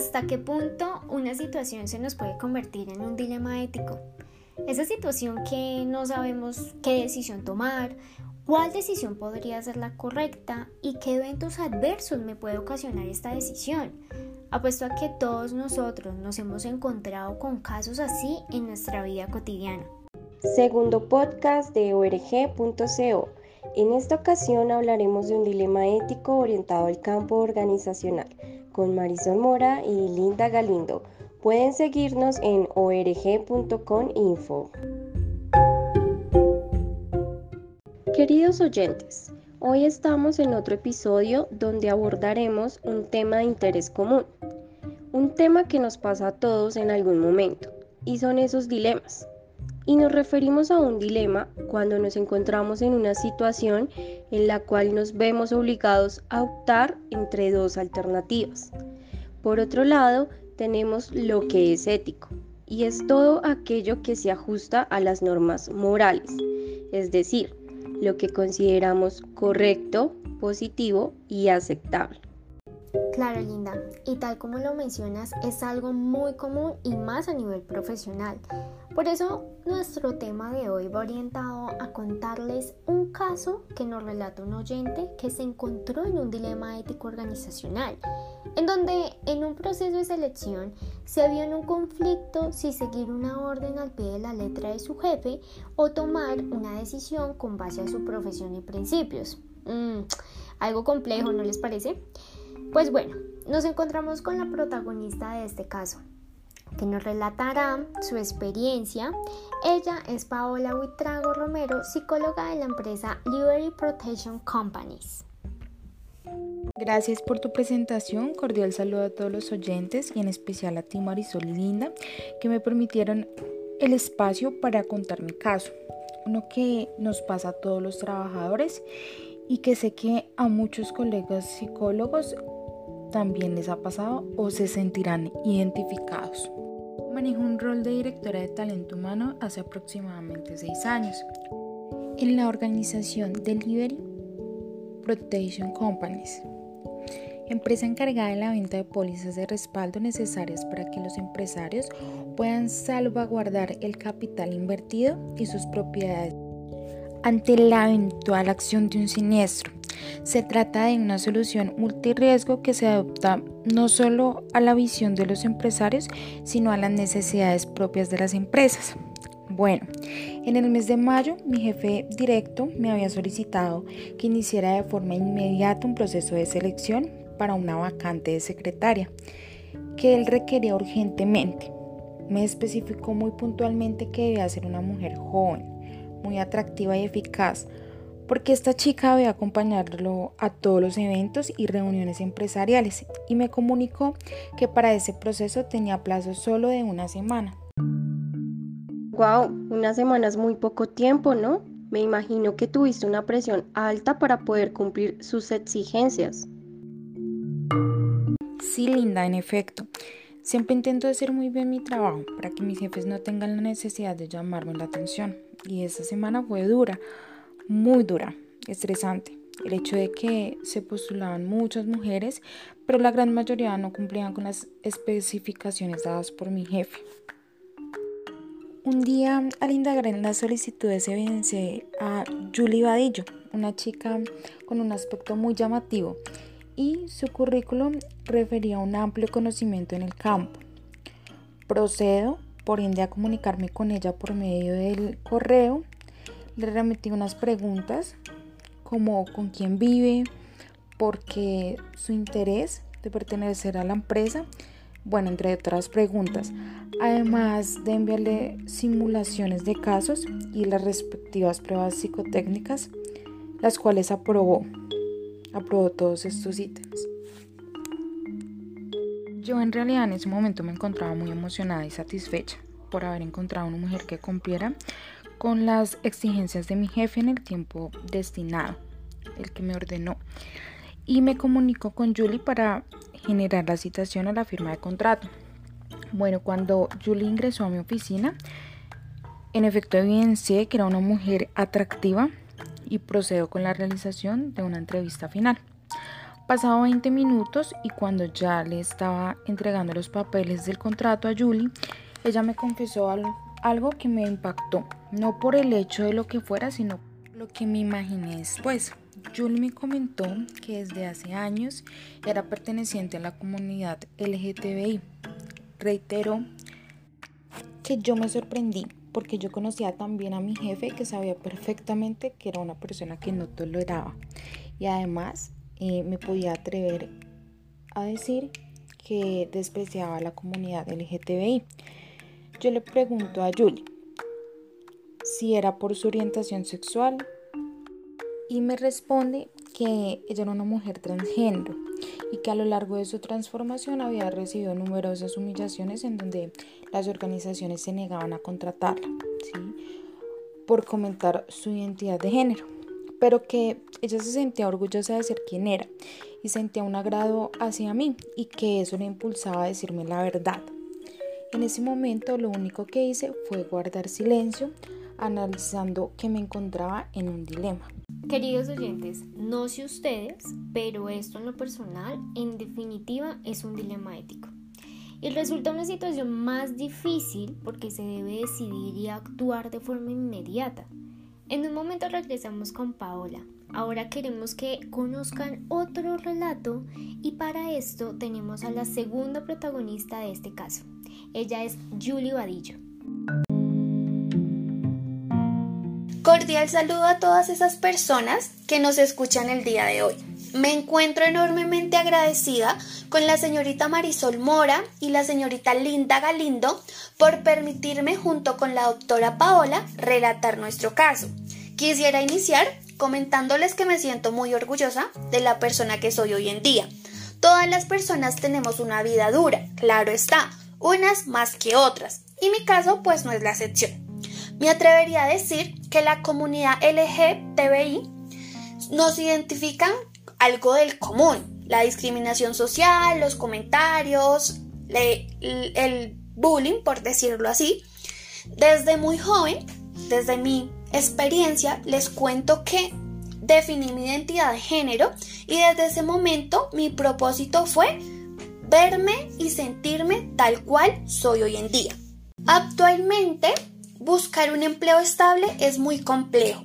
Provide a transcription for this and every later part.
¿Hasta qué punto una situación se nos puede convertir en un dilema ético? Esa situación que no sabemos qué decisión tomar, cuál decisión podría ser la correcta y qué eventos adversos me puede ocasionar esta decisión. Apuesto a que todos nosotros nos hemos encontrado con casos así en nuestra vida cotidiana. Segundo podcast de org.co. En esta ocasión hablaremos de un dilema ético orientado al campo organizacional con Marisol Mora y Linda Galindo. Pueden seguirnos en org.com.info. Queridos oyentes, hoy estamos en otro episodio donde abordaremos un tema de interés común, un tema que nos pasa a todos en algún momento, y son esos dilemas. Y nos referimos a un dilema cuando nos encontramos en una situación en la cual nos vemos obligados a optar entre dos alternativas. Por otro lado, tenemos lo que es ético, y es todo aquello que se ajusta a las normas morales, es decir, lo que consideramos correcto, positivo y aceptable. Claro, Linda, y tal como lo mencionas, es algo muy común y más a nivel profesional. Por eso nuestro tema de hoy va orientado a contarles un caso que nos relata un oyente que se encontró en un dilema ético organizacional, en donde en un proceso de selección se vio en un conflicto si seguir una orden al pie de la letra de su jefe o tomar una decisión con base a su profesión y principios. Mm, algo complejo, ¿no les parece? Pues bueno, nos encontramos con la protagonista de este caso, que nos relatará su experiencia. Ella es Paola Huitrago Romero, psicóloga de la empresa Liberty Protection Companies. Gracias por tu presentación, cordial saludo a todos los oyentes y en especial a ti Marisol y Linda que me permitieron el espacio para contar mi caso, uno que nos pasa a todos los trabajadores y que sé que a muchos colegas psicólogos también les ha pasado o se sentirán identificados. Manejo un rol de directora de talento humano hace aproximadamente seis años en la organización Delivery Protection Companies, empresa encargada de la venta de pólizas de respaldo necesarias para que los empresarios puedan salvaguardar el capital invertido y sus propiedades ante la eventual acción de un siniestro se trata de una solución multirriesgo que se adopta no solo a la visión de los empresarios, sino a las necesidades propias de las empresas. Bueno, en el mes de mayo mi jefe directo me había solicitado que iniciara de forma inmediata un proceso de selección para una vacante de secretaria que él requería urgentemente. Me especificó muy puntualmente que debía ser una mujer joven, muy atractiva y eficaz, porque esta chica debe acompañarlo a todos los eventos y reuniones empresariales y me comunicó que para ese proceso tenía plazo solo de una semana. Wow, una semana es muy poco tiempo, ¿no? Me imagino que tuviste una presión alta para poder cumplir sus exigencias. Sí, Linda, en efecto. Siempre intento hacer muy bien mi trabajo para que mis jefes no tengan la necesidad de llamarme la atención. Y esa semana fue dura muy dura, estresante. El hecho de que se postulaban muchas mujeres, pero la gran mayoría no cumplían con las especificaciones dadas por mi jefe. Un día, al indagar en las solicitudes, evidencié a Julie Vadillo, una chica con un aspecto muy llamativo, y su currículum refería un amplio conocimiento en el campo. Procedo, por ende, a comunicarme con ella por medio del correo le remití unas preguntas como con quién vive, porque su interés de pertenecer a la empresa, bueno, entre otras preguntas, además de enviarle simulaciones de casos y las respectivas pruebas psicotécnicas, las cuales aprobó, aprobó todos estos ítems. Yo en realidad en ese momento me encontraba muy emocionada y satisfecha por haber encontrado una mujer que cumpliera con las exigencias de mi jefe en el tiempo destinado, el que me ordenó. Y me comunicó con Julie para generar la citación a la firma de contrato. Bueno, cuando Julie ingresó a mi oficina, en efecto evidencié que era una mujer atractiva y procedo con la realización de una entrevista final. Pasaba 20 minutos y cuando ya le estaba entregando los papeles del contrato a Julie, ella me confesó algo que me impactó, no por el hecho de lo que fuera, sino lo que me imaginé después. Julie me comentó que desde hace años era perteneciente a la comunidad LGTBI. Reitero que yo me sorprendí porque yo conocía también a mi jefe que sabía perfectamente que era una persona que no toleraba y además eh, me podía atrever a decir que despreciaba a la comunidad LGTBI. Yo le pregunto a Julie si era por su orientación sexual y me responde que ella era una mujer transgénero y que a lo largo de su transformación había recibido numerosas humillaciones en donde las organizaciones se negaban a contratarla por comentar su identidad de género pero que ella se sentía orgullosa de ser quien era y sentía un agrado hacia mí y que eso le impulsaba a decirme la verdad. En ese momento lo único que hice fue guardar silencio, analizando que me encontraba en un dilema. Queridos oyentes, no sé ustedes, pero esto en lo personal, en definitiva, es un dilema ético. Y resulta una situación más difícil porque se debe decidir y actuar de forma inmediata. En un momento regresamos con Paola. Ahora queremos que conozcan otro relato y para esto tenemos a la segunda protagonista de este caso. Ella es Julie Vadillo. Cordial saludo a todas esas personas que nos escuchan el día de hoy. Me encuentro enormemente agradecida con la señorita Marisol Mora y la señorita Linda Galindo por permitirme junto con la doctora Paola relatar nuestro caso. Quisiera iniciar comentándoles que me siento muy orgullosa de la persona que soy hoy en día. Todas las personas tenemos una vida dura, claro está, unas más que otras, y mi caso pues no es la excepción. Me atrevería a decir que la comunidad LGTBI nos identifican algo del común, la discriminación social, los comentarios, el bullying, por decirlo así. Desde muy joven, desde mi experiencia les cuento que definí mi identidad de género y desde ese momento mi propósito fue verme y sentirme tal cual soy hoy en día. Actualmente, buscar un empleo estable es muy complejo.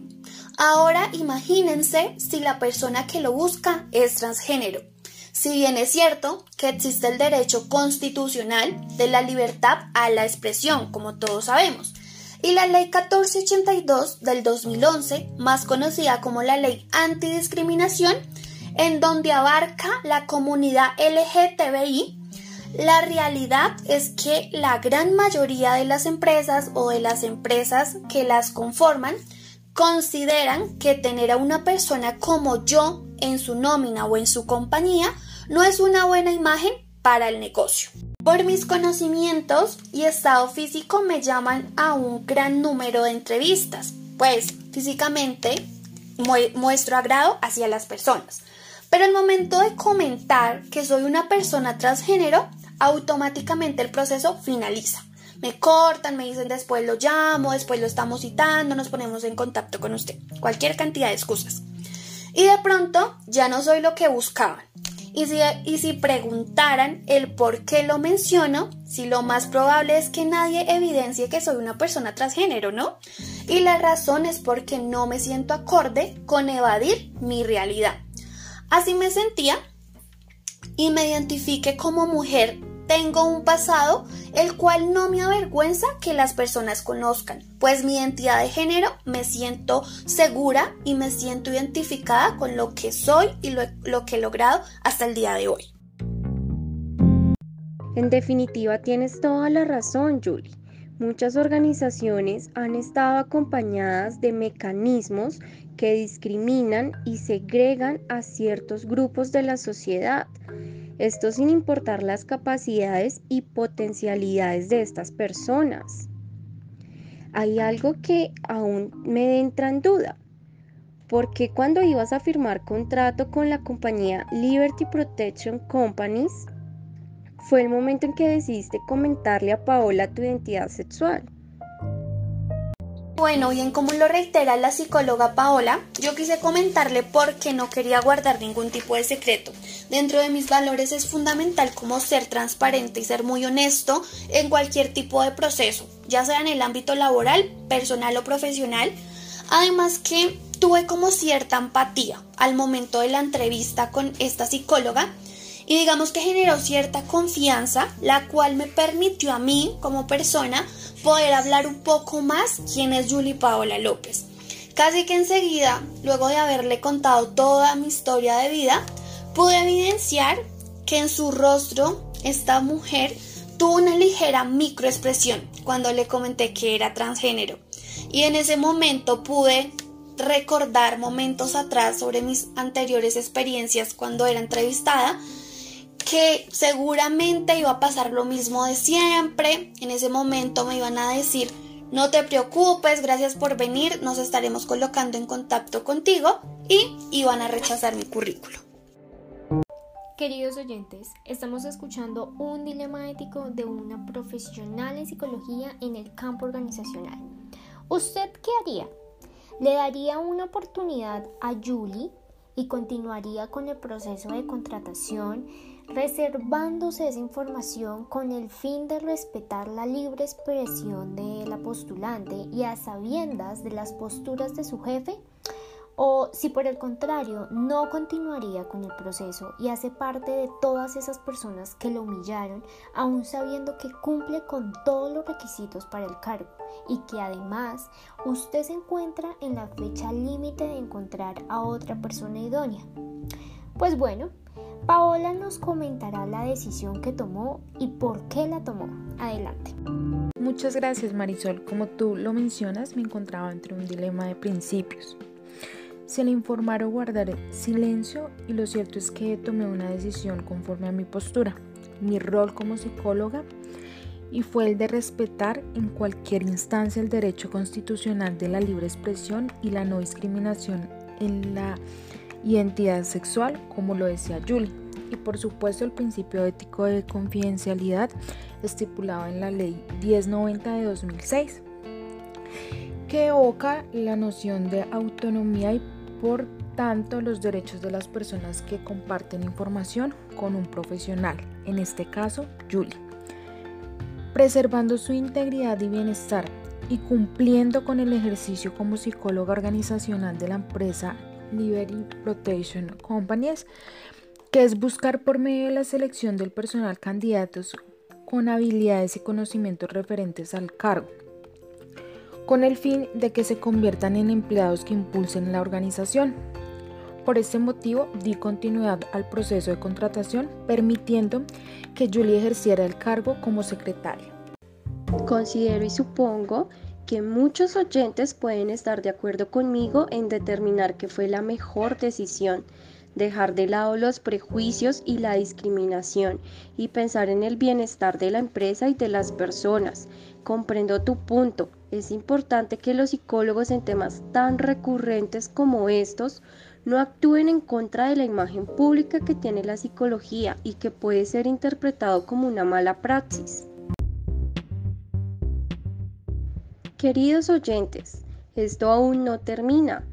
Ahora imagínense si la persona que lo busca es transgénero. Si bien es cierto que existe el derecho constitucional de la libertad a la expresión, como todos sabemos, y la Ley 1482 del 2011, más conocida como la Ley Antidiscriminación, en donde abarca la comunidad LGTBI, la realidad es que la gran mayoría de las empresas o de las empresas que las conforman consideran que tener a una persona como yo en su nómina o en su compañía no es una buena imagen para el negocio. Por mis conocimientos y estado físico me llaman a un gran número de entrevistas, pues físicamente muestro agrado hacia las personas. Pero el momento de comentar que soy una persona transgénero, automáticamente el proceso finaliza. Me cortan, me dicen después lo llamo, después lo estamos citando, nos ponemos en contacto con usted. Cualquier cantidad de excusas. Y de pronto ya no soy lo que buscaban. Y si, y si preguntaran el por qué lo menciono, si lo más probable es que nadie evidencie que soy una persona transgénero, ¿no? Y la razón es porque no me siento acorde con evadir mi realidad. Así me sentía y me identifique como mujer tengo un pasado el cual no me avergüenza que las personas conozcan, pues mi identidad de género me siento segura y me siento identificada con lo que soy y lo, que he logrado hasta el día de hoy. En definitiva, tienes toda la razón, Julie. Muchas organizaciones han estado acompañadas de mecanismos que discriminan y segregan a ciertos grupos de la sociedad esto sin importar las capacidades y potencialidades de estas personas. Hay algo que aún me entra en duda. porque cuando ibas a firmar contrato con la compañía Liberty Protection Companies, fue el momento en que decidiste comentarle a Paola tu identidad sexual? Bueno, bien como lo reitera la psicóloga Paola, yo quise comentarle porque no quería guardar ningún tipo de secreto. Dentro de mis valores es fundamental como ser transparente y ser muy honesto en cualquier tipo de proceso, ya sea en el ámbito laboral, personal o profesional. Además que tuve como cierta empatía al momento de la entrevista con esta psicóloga y digamos que generó cierta confianza, la cual me permitió a mí como persona poder hablar un poco más quién es Julie Paola López. Casi que enseguida, luego de haberle contado toda mi historia de vida, pude evidenciar que en su rostro esta mujer tuvo una ligera microexpresión cuando le comenté que era transgénero. Y en ese momento pude recordar momentos atrás sobre mis anteriores experiencias cuando era entrevistada que seguramente iba a pasar lo mismo de siempre. En ese momento me iban a decir, no te preocupes, gracias por venir, nos estaremos colocando en contacto contigo y iban a rechazar mi currículo. Queridos oyentes, estamos escuchando un dilema ético de una profesional en psicología en el campo organizacional. ¿Usted qué haría? ¿Le daría una oportunidad a Julie y continuaría con el proceso de contratación? Reservándose esa información con el fin de respetar la libre expresión de la postulante y a sabiendas de las posturas de su jefe? O si por el contrario no continuaría con el proceso y hace parte de todas esas personas que lo humillaron, aún sabiendo que cumple con todos los requisitos para el cargo y que además usted se encuentra en la fecha límite de encontrar a otra persona idónea. Pues bueno, Paola nos comentará la decisión que tomó y por qué la tomó. Adelante. Muchas gracias Marisol. Como tú lo mencionas, me encontraba entre un dilema de principios. Si el informar o guardar silencio y lo cierto es que tomé una decisión conforme a mi postura, mi rol como psicóloga y fue el de respetar en cualquier instancia el derecho constitucional de la libre expresión y la no discriminación en la identidad sexual, como lo decía Julie, y por supuesto el principio ético de confidencialidad estipulado en la ley 1090 de 2006, que evoca la noción de autonomía y por tanto los derechos de las personas que comparten información con un profesional, en este caso Julie, preservando su integridad y bienestar y cumpliendo con el ejercicio como psicóloga organizacional de la empresa Liberty Protection Companies, que es buscar por medio de la selección del personal candidatos con habilidades y conocimientos referentes al cargo, con el fin de que se conviertan en empleados que impulsen la organización. Por este motivo, di continuidad al proceso de contratación, permitiendo que Julie ejerciera el cargo como secretaria. Considero y supongo que muchos oyentes pueden estar de acuerdo conmigo en determinar que fue la mejor decisión dejar de lado los prejuicios y la discriminación y pensar en el bienestar de la empresa y de las personas. Comprendo tu punto. Es importante que los psicólogos en temas tan recurrentes como estos no actúen en contra de la imagen pública que tiene la psicología y que puede ser interpretado como una mala praxis. Queridos oyentes, esto aún no termina,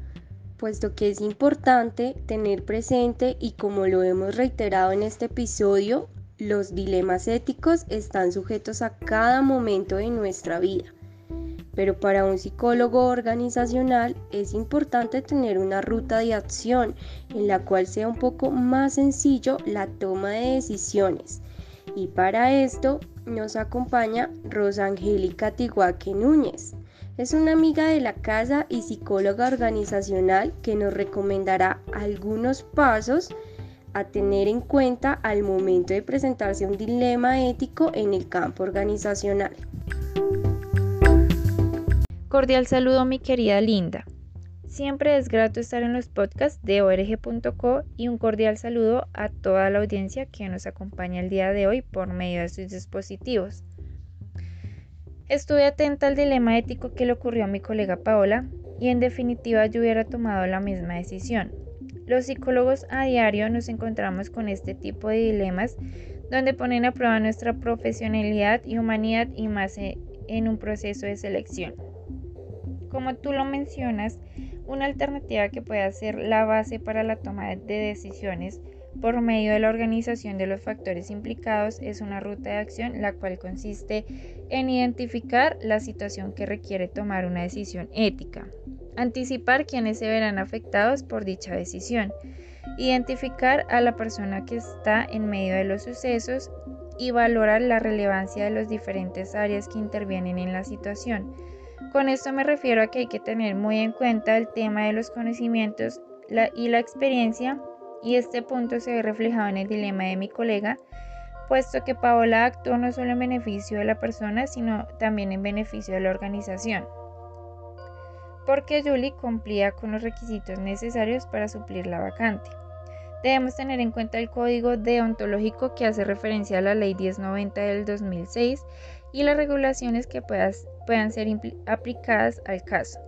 puesto que es importante tener presente y como lo hemos reiterado en este episodio, los dilemas éticos están sujetos a cada momento de nuestra vida. Pero para un psicólogo organizacional es importante tener una ruta de acción en la cual sea un poco más sencillo la toma de decisiones. Y para esto nos acompaña Rosa Angélica Núñez. Es una amiga de la casa y psicóloga organizacional que nos recomendará algunos pasos a tener en cuenta al momento de presentarse un dilema ético en el campo organizacional. Cordial saludo mi querida Linda. Siempre es grato estar en los podcasts de org.co y un cordial saludo a toda la audiencia que nos acompaña el día de hoy por medio de sus dispositivos. Estuve atenta al dilema ético que le ocurrió a mi colega Paola y en definitiva yo hubiera tomado la misma decisión. Los psicólogos a diario nos encontramos con este tipo de dilemas donde ponen a prueba nuestra profesionalidad y humanidad y más en un proceso de selección. Como tú lo mencionas, una alternativa que puede ser la base para la toma de decisiones por medio de la organización de los factores implicados es una ruta de acción la cual consiste en identificar la situación que requiere tomar una decisión ética, anticipar quiénes se verán afectados por dicha decisión, identificar a la persona que está en medio de los sucesos y valorar la relevancia de las diferentes áreas que intervienen en la situación. Con esto me refiero a que hay que tener muy en cuenta el tema de los conocimientos y la experiencia y este punto se ve reflejado en el dilema de mi colega, puesto que Paola actuó no solo en beneficio de la persona, sino también en beneficio de la organización, porque Julie cumplía con los requisitos necesarios para suplir la vacante. Debemos tener en cuenta el código deontológico que hace referencia a la ley 1090 del 2006 y las regulaciones que puedan ser aplicadas al caso.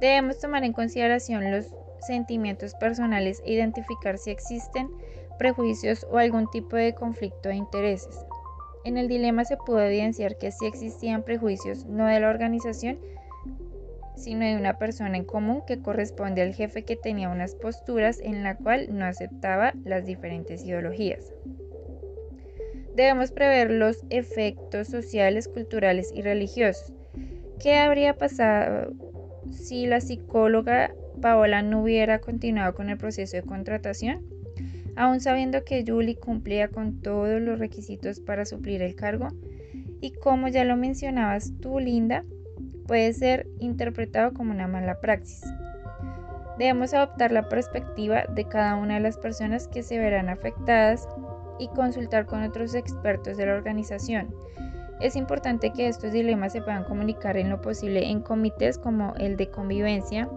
Debemos tomar en consideración los sentimientos personales e identificar si existen prejuicios o algún tipo de conflicto de intereses. En el dilema se pudo evidenciar que sí existían prejuicios no de la organización, sino de una persona en común que corresponde al jefe que tenía unas posturas en la cual no aceptaba las diferentes ideologías. Debemos prever los efectos sociales, culturales y religiosos. ¿Qué habría pasado si la psicóloga Paola no hubiera continuado con el proceso de contratación, aún sabiendo que Julie cumplía con todos los requisitos para suplir el cargo y como ya lo mencionabas tú, Linda, puede ser interpretado como una mala praxis. Debemos adoptar la perspectiva de cada una de las personas que se verán afectadas y consultar con otros expertos de la organización. Es importante que estos dilemas se puedan comunicar en lo posible en comités como el de convivencia,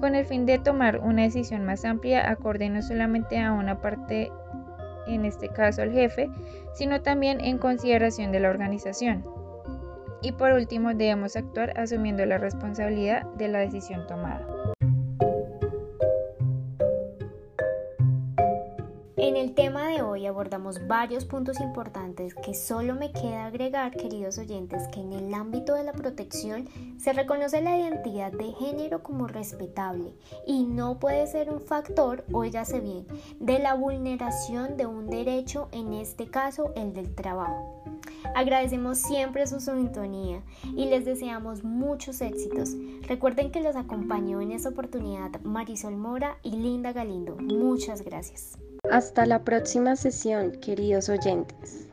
con el fin de tomar una decisión más amplia acorde no solamente a una parte, en este caso al jefe, sino también en consideración de la organización. Y por último, debemos actuar asumiendo la responsabilidad de la decisión tomada. En el tema de hoy abordamos varios puntos importantes que solo me queda agregar, queridos oyentes, que en el ámbito de la protección se reconoce la identidad de género como respetable y no puede ser un factor, óigase bien, de la vulneración de un derecho, en este caso el del trabajo. Agradecemos siempre su sintonía y les deseamos muchos éxitos. Recuerden que los acompañó en esta oportunidad Marisol Mora y Linda Galindo. Muchas gracias. Hasta la próxima sesión, queridos oyentes.